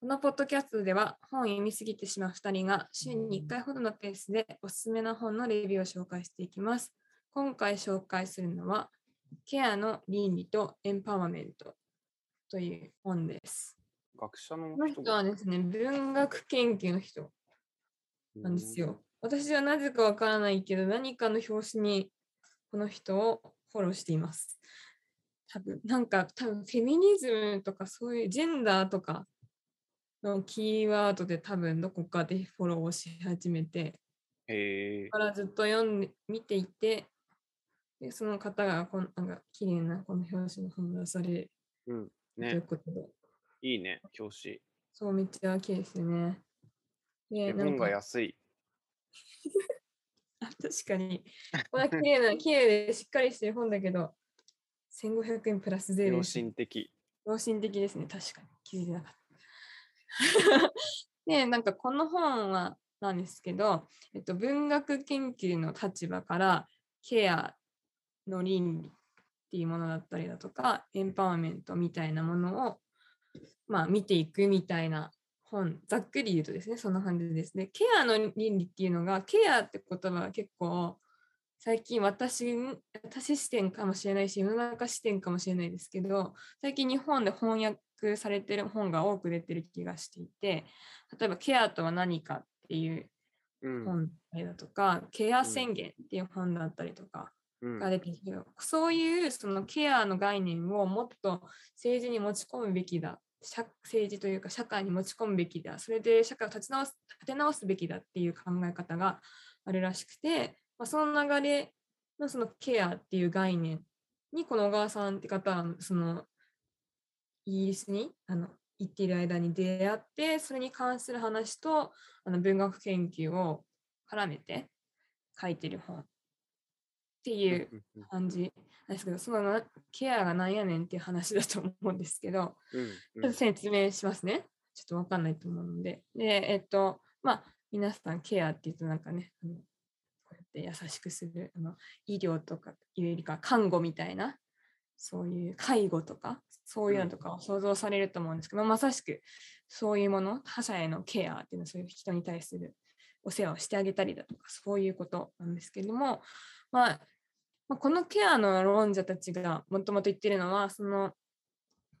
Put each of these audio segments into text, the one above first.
このポッドキャストでは本を読みすぎてしまう2人が週に1回ほどのペースでおすすめの本のレビューを紹介していきます。今回紹介するのはケアの倫理とエンパワーメントという本です。学者のこの人はですね、文学研究の人なんですよ。私はなぜかわからないけど、何かの表紙にこの人をフォローしています。多分なんか多分フェミニズムとかそういうジェンダーとかのキーワードで多分どこかでフォローをし始めて、へえからずっと読んで見ていて、でその方がこんなんか綺麗なこの表紙の本を出されるうん。というね、ことで、いいね、表紙。そうめっちゃ綺麗ですよね。で、で本が安い。あ確かに。こんな綺麗な、綺麗でしっかりしてる本だけど、1500円プラス税良。心的。良心的ですね、確かに。気づいてなかった。で、なんかこの本はなんですけど、えっと、文学研究の立場からケアの倫理っていうものだったりだとか、エンパワーメントみたいなものを、まあ、見ていくみたいな本、ざっくり言うとですね、そんな感じですね。ケアの倫理っていうのが、ケアって言葉は結構、最近私私視点かもしれないし世の中視点かもしれないですけど最近日本で翻訳されてる本が多く出てる気がしていて例えば「ケアとは何か」っていううん。本だとか「ケア宣言」っていう本だったりとかうんが出てきて、そういうそのケアの概念をもっと政治に持ち込むべきだ社政治というか社会に持ち込むべきだそれで社会を立ち直す立て直すべきだっていう考え方があるらしくて、まあ、その流れのそのケアっていう概念にこの小川さんって方はそのイギリスにあの行っている間に出会ってそれに関する話とあの文学研究を絡めて書いてる本っていう感じなんですけどそのなケアがなんやねんっていう話だと思うんですけどうんちょっと説明しますね。ちょっとわかんないと思うので。で、えっと、まあ、皆さんケアって言うとなんかね、って優しくする、あの医療とかいうよりか看護みたいな、そういう介護とか、そういうのとかを想像されると思うんですけど、まさしくそういうもの、他者へのケアっていうのはそういう人に対するお世話をしてあげたりだとか、そういうことなんですけれども、まあ、まあこのケアの論者たちがもともと言ってるのは、その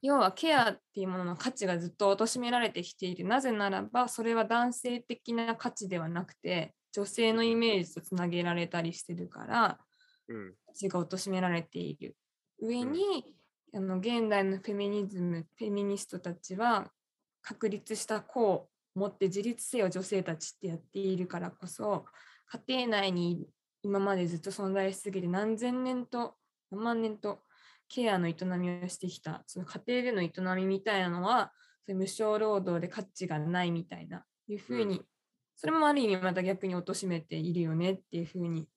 要はケアっていうものの価値がずっと貶められてきている。なぜならば、それは男性的な価値ではなくて、女性のイメージとつなげられたりしてるから、うん価値が貶められている。上に、あの現代のフェミニズム、フェミニストたちは、確立した子を持って自立せよ女性たちってやっているからこそ、家庭内に今までずっと存在しすぎて何千年と何万年とケアの営みをしてきた、その家庭での営みみたいなのは、そ無償労働で価値がないみたいな、いうふうに、うそれもある意味また逆に貶めているよねっていうふうに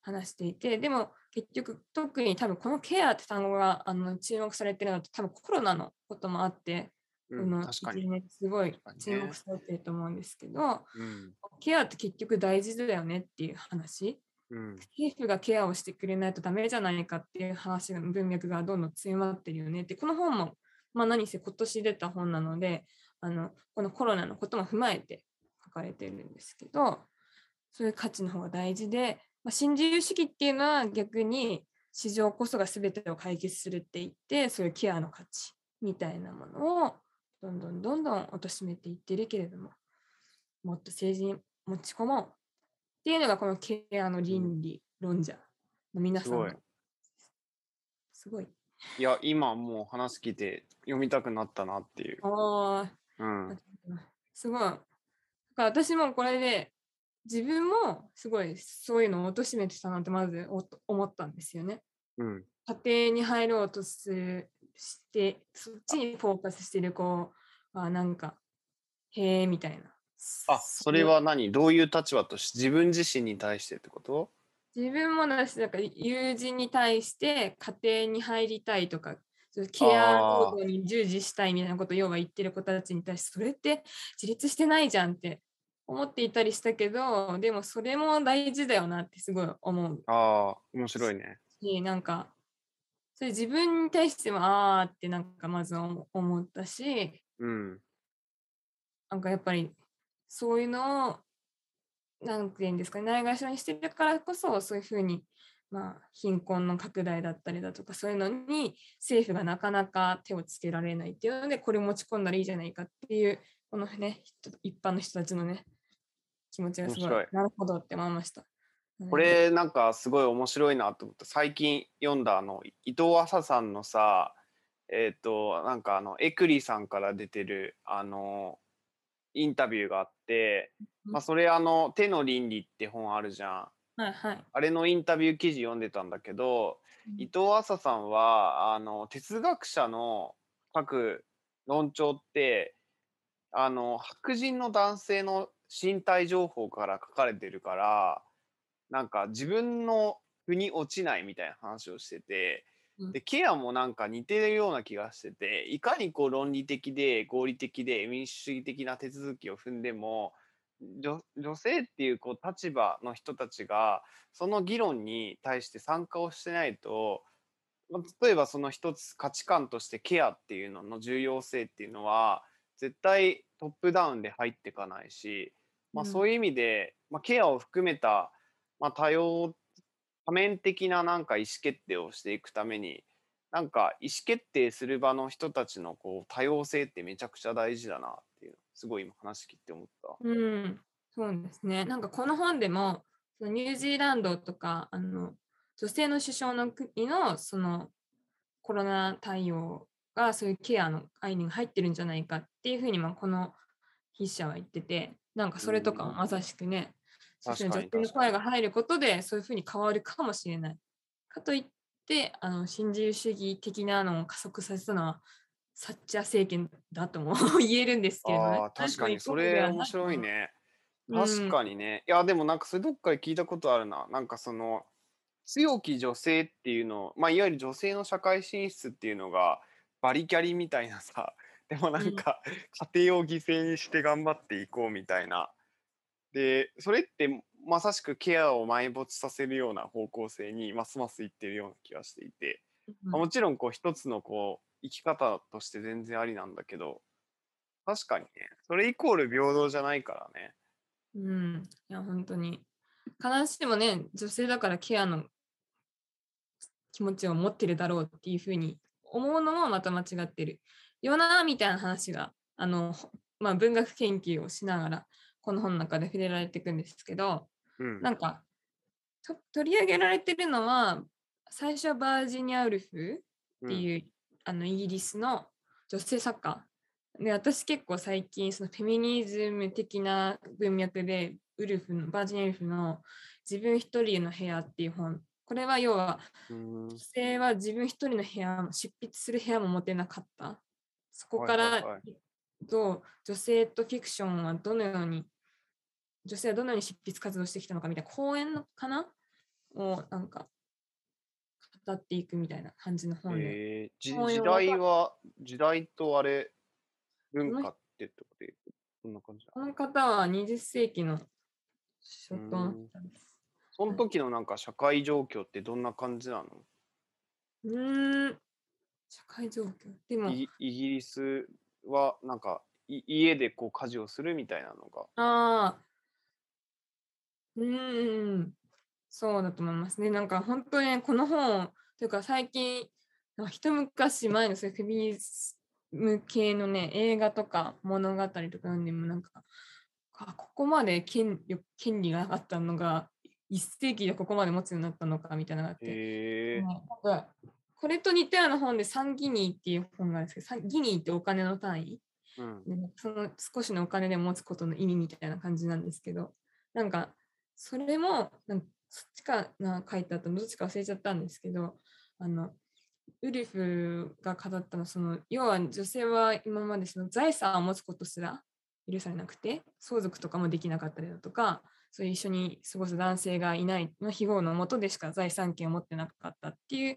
話していて、でも結局、特に多分このケアって単語があの注目されてるのは多分コロナのこともあって、うん。この確かに。一年すごい注目されてると思うんですけど、うん。ケアって結局大事だよねっていう話。うん。政府がケアをしてくれないとダメじゃないかっていう話が文脈がどんどん強まってるよねってこの本も、まあ、何せ今年出た本なのであのこのコロナのことも踏まえて書かれてるんですけどそういう価値の方が大事で、まあ、新自由主義っていうのは逆に市場こそが全てを解決するって言ってそういうケアの価値みたいなものをどんどんどんどん貶めていってるけれどももっと政治に持ち込もうっていうのがこのケアの倫理論者の皆さんのすごい。すごい。いや、今もう話聞いて読みたくなったなっていう。あうん。あ、すごい。だから私もこれで自分もすごいそういうのを貶めてたなってまずお思ったんですよね。うん。家庭に入ろうとしてそっちにフォーカスしてる子はなんかへえみたいな。あ、それは何？どういう立場として自分自身に対してってこと？自分もだし、なんか友人に対して家庭に入りたいとか、ケア労働に従事したいみたいなことを要は言ってる子たちに対して、それって自立してないじゃんって思っていたりしたけど、でもそれも大事だよなってすごい思うああ、面白いね。し、なんか、それ自分に対してもああってなんかまず思思ったし、うん。なんかやっぱりそういうのをなんて言うんですかねないがしろにしてるからこそそういうふうにまあ、貧困の拡大だったりだとかそういうのに政府がなかなか手をつけられないっていうのでこれ持ち込んだらいいじゃないかっていうこのね一般の人たちのね気持ちがすごいなるほどって思いました。これなんかすごい面白いなと思って最近読んだあの伊藤浅さんのさえっ、ー、となんかあのエクリさんから出てるあのインタビューがあって、まあ、それあの「手の倫理」って本あるじゃん。はいはい、あれのインタビュー記事読んでたんだけど、うん、伊藤麻さんはあの哲学者の書く論調ってあの白人の男性の身体情報から書かれてるからなんか自分の腑に落ちないみたいな話をしてて、うん、でケアもなんか似てるような気がしてていかにこう論理的で合理的で民主主義的な手続きを踏んでも女女性っていうこう立場の人たちがその議論に対して参加をしてないと例えばその一つ価値観としてケアっていうのの重要性っていうのは絶対トップダウンで入っていかないし、まあ、そういう意味で、まあ、ケアを含めた、まあ、多様多面的ななんか意思決定をしていくためになんか意思決定する場の人たちのこう多様性ってめちゃくちゃ大事だなっすごい今話聞いて思った。うん、そうですね。なんかこの本でもそのニュージーランドとかあの女性の首相の国のそのコロナ対応がそういうケアの概念が入ってるんじゃないかっていうふうにまあこの筆者は言っててなんかそれとかもまさしくね、うん、女性の声が入ることでそういうふうに変わるかもしれない。かといってあの新自由主義的なのを加速させたのはサッチャー政権だとも 言えるんですけど、ね、あ確かにそれ面白いね。確かにね。いやでもなんかそれどっかで聞いたことあるな。なんかその強き女性っていうのまあいわゆる女性の社会進出っていうのがバリキャリみたいなさ でもなんか家庭を犠牲にして頑張っていこうみたいな。でそれってまさしくケアを埋没させるような方向性にますますいってるような気がしていて、うん、もちろんこう一つのこう生き方として全然ありなんだけど、確かにね、それイコール平等じゃないからね。うん、いや、本当に。必ずしもね、女性だからケアの気持ちを持ってるだろうっていうふうに思うのもまた間違ってるよな、みたいな話が、あの、まあ、文学研究をしながら、この本の中で触れられていくんですけど、うん、なんか取り上げられてるのは、最初はバージニア・ウルフっていうあのイギリスの女性作家。で私結構最近そのフェミニズム的な文脈でウルフのバージン・ウルフの「自分一人の部屋」っていう本。これは要は女性は自分一人の部屋執筆する部屋も持てなかった。そこからどう女性とフィクションはどのように女性はどのように執筆活動してきたのかみたいな講演のかな？をなんか語っていくみたいな感じの本で。えー、時代は、時代とあれ、文化ってってことで、そんな感じこの方は20世紀の初頭その時のなんか社会状況ってどんな感じなの？うん、社会状況。でもイギリスはなんかい家でこう家事をするみたいなのが？ああ。うん。そうだと思います。ね。なんか本当にこの本というか最近一昔前のそういうフェミニズム系のね映画とか物語とか読んでもなんかここまで権権利がなかったのが一世紀でここまで持つようになったのかみたいなのがあって、なんかこれと似たような本でサンギニーっていう本があるんですけどギニーってお金の単位、うん、その少しのお金で持つことの意味みたいな感じなんですけどなんかそれもなんかそっちかな書いてあったのどっちか忘れちゃったんですけどあのウルフが語ったのその要は女性は今までその財産を持つことすら許されなくて相続とかもできなかったりだとかそういう一緒に過ごす男性がいないの非合のもとでしか財産権を持ってなかったっていう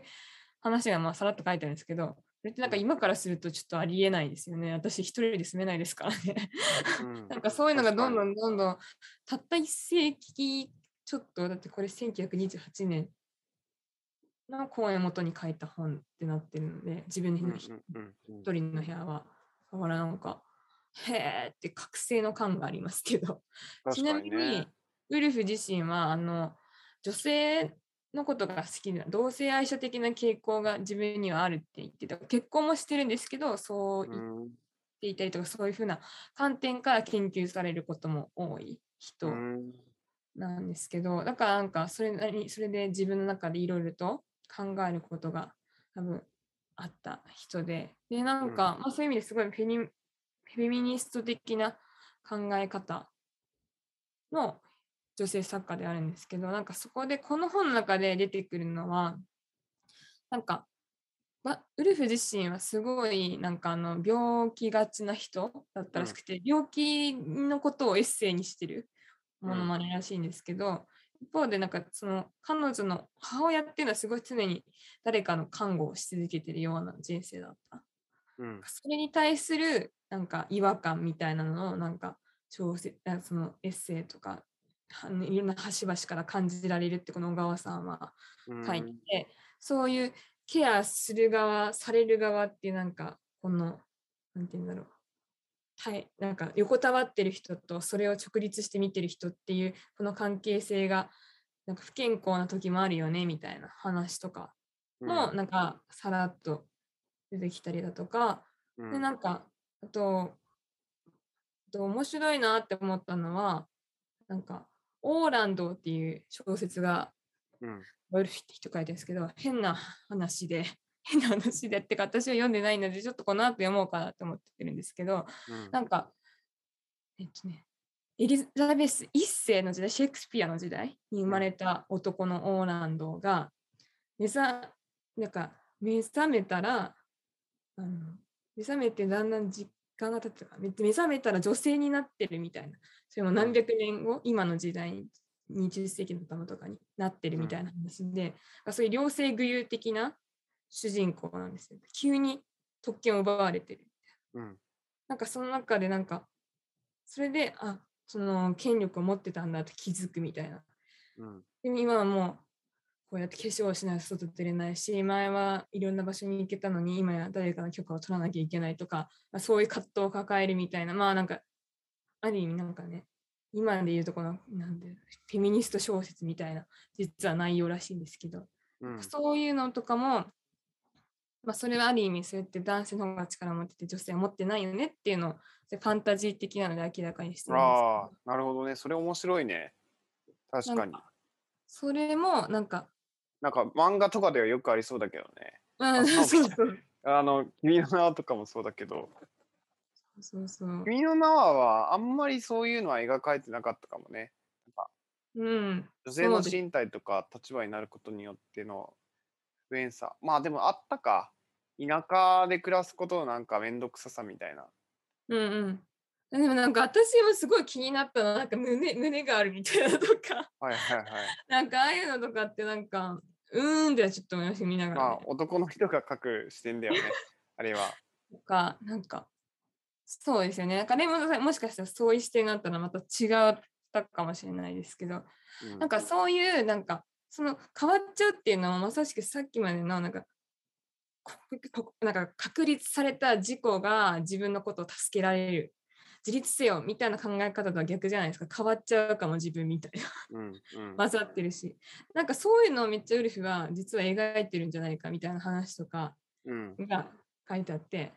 話がまあさらっと書いてあるんですけどそれってなんか今からするとちょっとありえないですよね。私一人で住めないですからね。なんかそういうのがどんどんどんどんたった一世紀ちょっとだってこれ1928年の公演をもとに書いた本ってなってるので自分の一人の部屋は変わらなんかへえって覚醒の感がありますけど、ち確かになみにね。ウルフ自身はあの女性のことが好きな同性愛者的な傾向が自分にはあるって言ってた結婚もしてるんですけどそうう言っん。ていたりとかそういうふうな観点から研究されることも多い人うん。なんですけどだからなんかそれなりにそれで自分の中でいろいろと考えることが多分あった人ででなんか、まあ、そういう意味ですごいフェニフェミニスト的な考え方の女性作家であるんですけどなんかそこでこの本の中で出てくるのはなんかわウルフ自身はすごいなんかあの病気がちな人だったらしくて、病気のことをエッセイにしてるものまねらしいんですけど、一方でなんかその彼女の母親っていうのはすごい常に誰かの看護をし続けてるような人生だった。うん。それに対するなんか違和感みたいなのをなんか小説あそのエッセイとかいろんな端々から感じられるってこの小川さんはうん書いてて、そういうケアする側される側っていうなんかこのなんて言うんだろうはい、なんか横たわってる人とそれを直立して見てる人っていうこの関係性がなんか不健康な時もあるよねみたいな話とかもなんかさらっと出てきたりだとか、うん。でなんかあと面白いなって思ったのはなんかオーランドっていう小説がうん。ウルフィって人書いてるんですけど変な話で変な話でってか私は読んでないのでちょっとこの後読もうかなって思ってるんですけどうん。なんかえっとねエリザベス一世の時代シェイクスピアの時代に生まれた男のオーランドが目覚なんか目覚めたらあの目覚めてだんだん時間が経って目目覚めたら女性になってるみたいな。それも何百年後、今の時代に20世紀の頭とかになってるみたいな話で、そういう両性具有的な主人公なんですよ。急に特権を奪われてる。うんなんかその中でなんか、それで、あ、その権力を持ってたんだって気づくみたいな。うんでも今はもう、こうやって化粧をしないと外出れないし、前はいろんな場所に行けたのに、今や誰かの許可を取らなきゃいけないとか、まあそういう葛藤を抱えるみたいな、まあなんか、ある意味なんかね、今で言うとこの、なんで、フェミニスト小説みたいな、実は内容らしいんですけど、うんそういうのとかも、まあ、それはある意味そうやって男性の方が力を持ってて女性は持ってないよねっていうのをファンタジー的なので明らかにしてるんああなるほどね。それ面白いね。確かに。それもなんか、なんか漫画とかではよくありそうだけどね。うん、そうそうそう。あの「君の名は」とかもそうだけど。そうそう「君の名は」はあんまりそういうのは描かれてなかったかもね。うん。女性の身体とか立場になることによっての不便さ。まあでもあったか田舎で暮らすことのなんか面倒くささみたいな。うんうん。でもなんか私もすごい気になったのはなんか胸胸があるみたいなのとか。はいはいはい。なんかああいうのとかってなんかうーんってちょっと思い見ながら、ね。まあ男の人が書く視点だよね。あれは。とか、なんか、そうですよね。なんか、レモンさん、もしかしたらそういう視点があったらまた違ったかもしれないですけど、うん。なんかそういう、なんか、その変わっちゃうっていうのはまさしくさっきまでの、なんか、なんか確立された事故が自分のことを助けられる。自立せよみたいな考え方とは逆じゃないですか。変わっちゃうかも自分みたいな。うんうん混ざってるし。なんかそういうのをめっちゃウルフは実は描いてるんじゃないかみたいな話とかうんが書いてあって、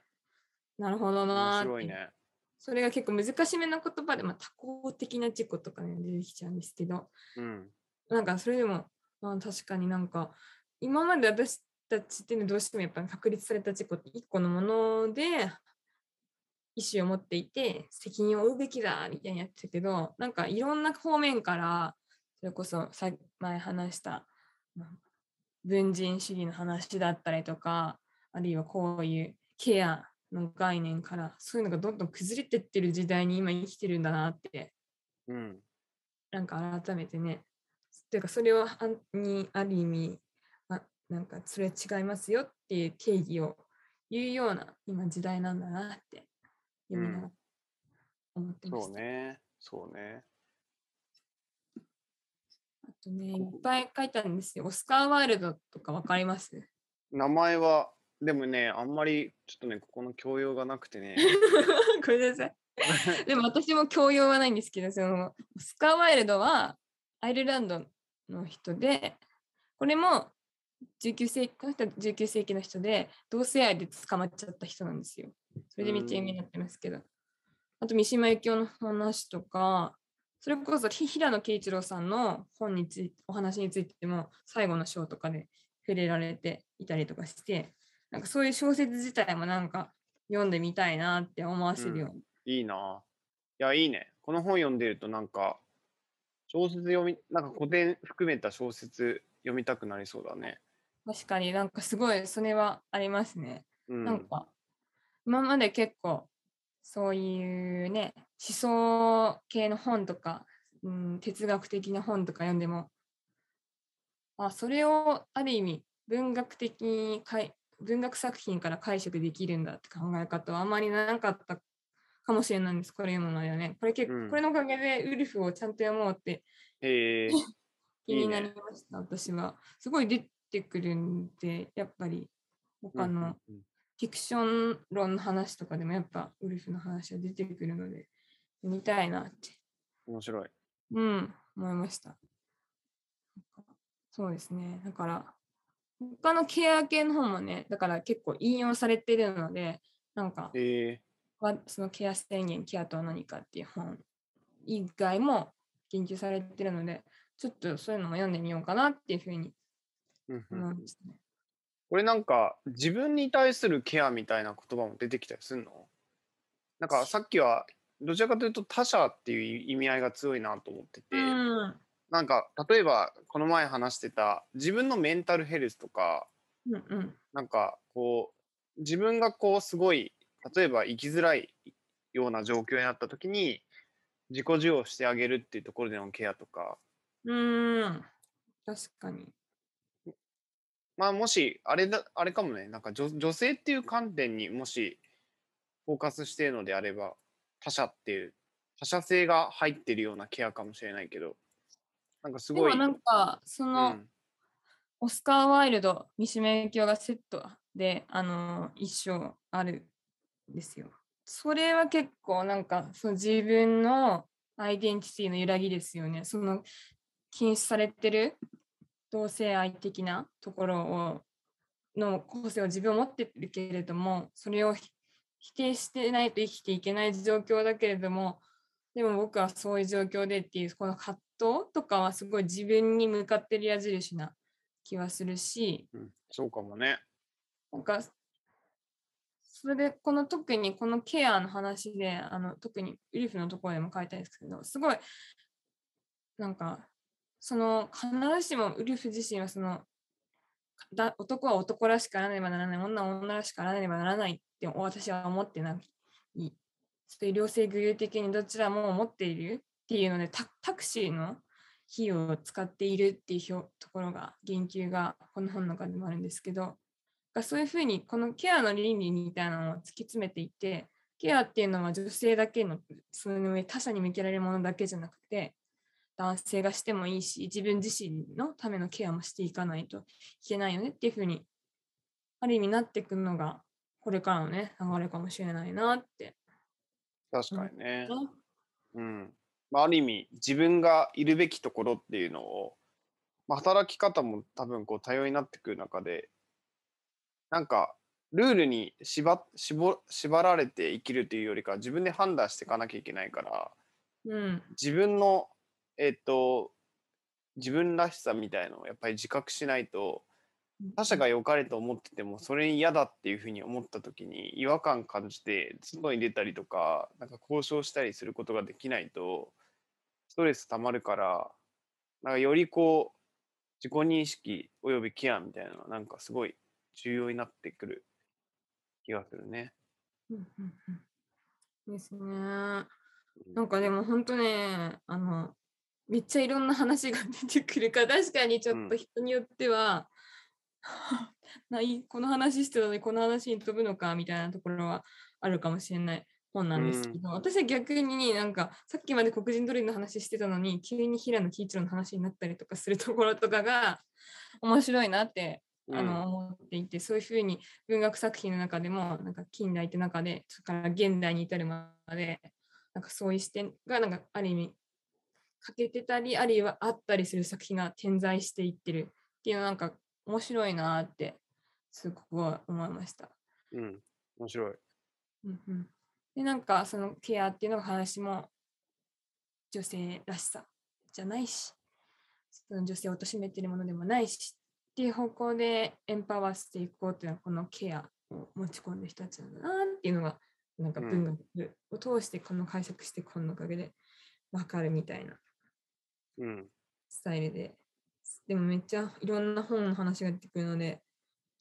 なるほど面なーって白いねそれが結構難しめな言葉で、まあ、多項的な事故とかね、出てきちゃうんですけど、うんなんかそれでも、まあ、確かになんか、今まで私たちっていうのはどうしてもやっぱり確立された事故って一個のもので、意思を持っていて、責任を負うべきだみたいにやってたけど、なんかいろんな方面から、それこそさ前話した、まあ文人主義の話だったりとか、あるいはこういうケアの概念から、そういうのがどんどん崩れてってる時代に今生きてるんだなって、うん。なんか改めてね、というかそれをあにある意味、あなんかそれは違いますよっていう定義を言うような今時代なんだなって読みながら思ってました。そうねそうねあとね、いっぱい書いたんですよ。オスカー・ワイルドとかわかります？名前はでもねあんまりちょっとねここの教養がなくてね ごめんなさい。でも私も教養はないんですけど、そのスカー・ワイルドはアイルランドの人で、これも19世紀この人は19世紀の人で、同性愛で捕まっちゃった人なんですよ。それでめっちゃ有名になってますけど。あと三島由紀夫の話とか、それこそひ平野啓一郎さんの本について、お話についても最後の章とかで触れられていたりとかして、なんかそういう小説自体もなんか読んでみたいなって思わせるような。いいな。いや、いいね。この本読んでるとなんか、小説読み、なんか古典含めた小説読みたくなりそうだね。確かになんかすごいそれはありますね。うん。なんか今まで結構そういうね思想系の本とか、うん、哲学的な本とか読んでもあそれをある意味文学的にかい文学作品から解釈できるんだって考え方はあまりなかったかもしれないんですこれ読むのよね。これ結構、うんこれのおかげでウルフをちゃんと読もうってへえ。気にいいねなりました、私は。すごい出てくるんで、やっぱり他のフィクション論の話とかでもやっぱウルフの話は出てくるので、見たいなって、面白い。うん、思いました。そうですね。だから、他のケア系の本もね、だから結構引用されてるので、なんか、へえ。はそのケア宣言、ケアとは何かっていう本以外も研究されてるので、ちょっとそういうのも読んでみようかなっていうふうに思いましたね。これなんか自分に対するケアみたいな言葉も出てきたりするの？なんかさっきはどちらかというと他者っていう意味合いが強いなと思ってて、うん。なんか例えばこの前話してた自分のメンタルヘルスとかうんうん。なんかこう自分がこうすごい例えば生きづらいような状況になった時に自己授与してあげるっていうところでのケアとか。うーん。確かに。まあもしあれだあれかもねなんか女女性っていう観点にもしフォーカスしているのであれば他者っていう他者性が入ってるようなケアかもしれないけどなんかすごいでもなんかその、うんオスカー・ワイルド三島由紀夫がセットであの一章あるんですよ。それは結構なんかその自分のアイデンティティの揺らぎですよね。その禁止されてる同性愛的なところをの個性を自分を持ってるけれどもそれをひ否定してないと生きていけない状況だけれどもでも僕はそういう状況でっていうこの葛藤とかはすごい自分に向かってる矢印な気はするしうんそうかもね。なんかそれでこの特にこのケアの話であの特にウルフのところでも書いたんですけどすごいなんかその必ずしもウルフ自身はそのだ男は男らしくあらねばならない女は女らしくあらねばならないって私は思ってない。そういう両性具有的にどちらも思っているっていうのでタクシーの費用を使っているっていうところが言及がこの本の中でもあるんですけどがそういうふうにこのケアの倫理みたいなのを突き詰めていてケアっていうのは女性だけのその上他者に向けられるものだけじゃなくて男性がしてもいいし自分自身のためのケアもしていかないといけないよねっていうふうにある意味なってくるのがこれからのね流れかもしれないなって。確かにね。ねうん。まあ、ある意味自分がいるべきところっていうのを、まあ、働き方も多分こう多様になってくる中でなんかルールに縛縛縛られて生きるというよりかは自分で判断していかなきゃいけないからうん。自分のえっ、と自分らしさみたいのをやっぱり自覚しないと他者が良かれと思っててもそれに嫌だっていうふうに思った時に違和感感じて外に出たりとかなんか交渉したりすることができないとストレス溜まるからなんかよりこう自己認識およびケアみたいなのはなんかすごい重要になってくる気がするね。ですね。なんかでも本当ね、あの、めっちゃいろんな話が出てくるから、確かにちょっと人によっては、ないこの話してたのにこの話に飛ぶのかみたいなところはあるかもしれない。本なんですけど、私は逆になんかさっきまで黒人ドリルの話してたのに急に平野喜一郎の話になったりとかするところとかが面白いなってあの思っていて、そういうふうに文学作品の中でもなんか近代って中でそれから現代に至るまでなんかそういう視点がなんかある意味欠けてたりあるいはあったりする作品が点在していってるっていうのなんか面白いなってすごく思いました。うん。面白い。うんうん、でなんかそのケアっていうのが話も女性らしさじゃないしその女性を貶めてるものでもないしっていう方向でエンパワーしていこうっていうのはこのケアを持ち込んでる人たちなんだなっていうのがなんか文学を通してこの解釈してこのおかげで分かるみたいなうん。スタイルで。でもめっちゃいろんな本の話が出てくるので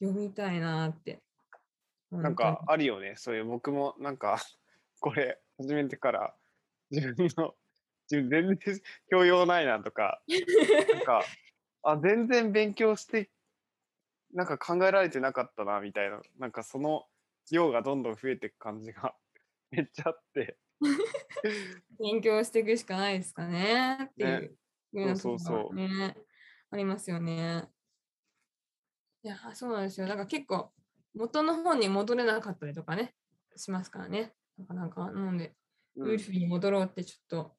読みたいなって。なんかあるよね。そういう僕もなんか これ始めてから自分の自分全然教養ないなとか なんかあ全然勉強してなんか考えられてなかったなみたいななんかその量がどんどん増えていく感じが めっちゃあって。勉強していくしかないですかねっていう。ねようなそうそうねありますよね。いや、そうなんですよ。だから結構元の本に戻れなかったりとかね、しますからね。なんかなんか、なので、うんウルフに戻ろうってちょっと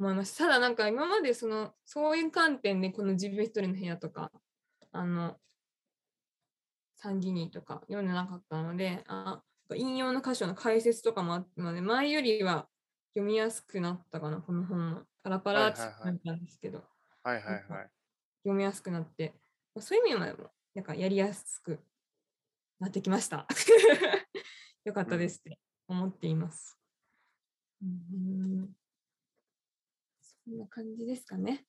思いました。ただなんか今までその、そういう観点でこの自分一人の部屋とか、あの、サンギニーとか読んでなかったので、あ引用の箇所の解説とかもあったので、前よりは読みやすくなったかな、この本も。パラパラってはいはいはい感じなんですけど、はいはいはい読みやすくなって、まあそういう意味でも、なんかやりやすくなってきました。よかったですって思っています。うん、そんな感じですかね。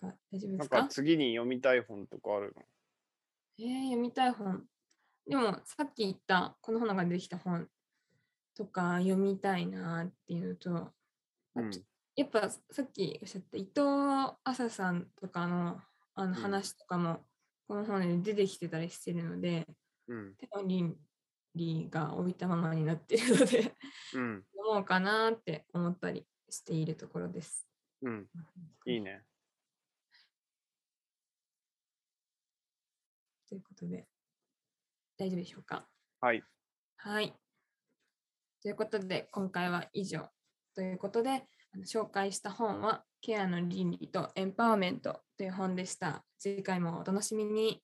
なんか大丈夫でなんすかか次に読みたい本とかあるの？えー、読みたい本。でも、さっき言った、この本の中でできた本とか読みたいなっていうのと、あうん。とやっぱさっきおっしゃった伊藤麻さんとかのあのうん。話とかも、この本で出てきてたりしてるので、うん。手の倫理が置いたままになってるので、うん。読もうかなって思ったりしているところです。うん。いいね。ということで、大丈夫でしょうか？はい。はい。ということで、今回は以上。ということで、紹介した本は、ケアの倫理とエンパワーメントという本でした。次回もお楽しみに。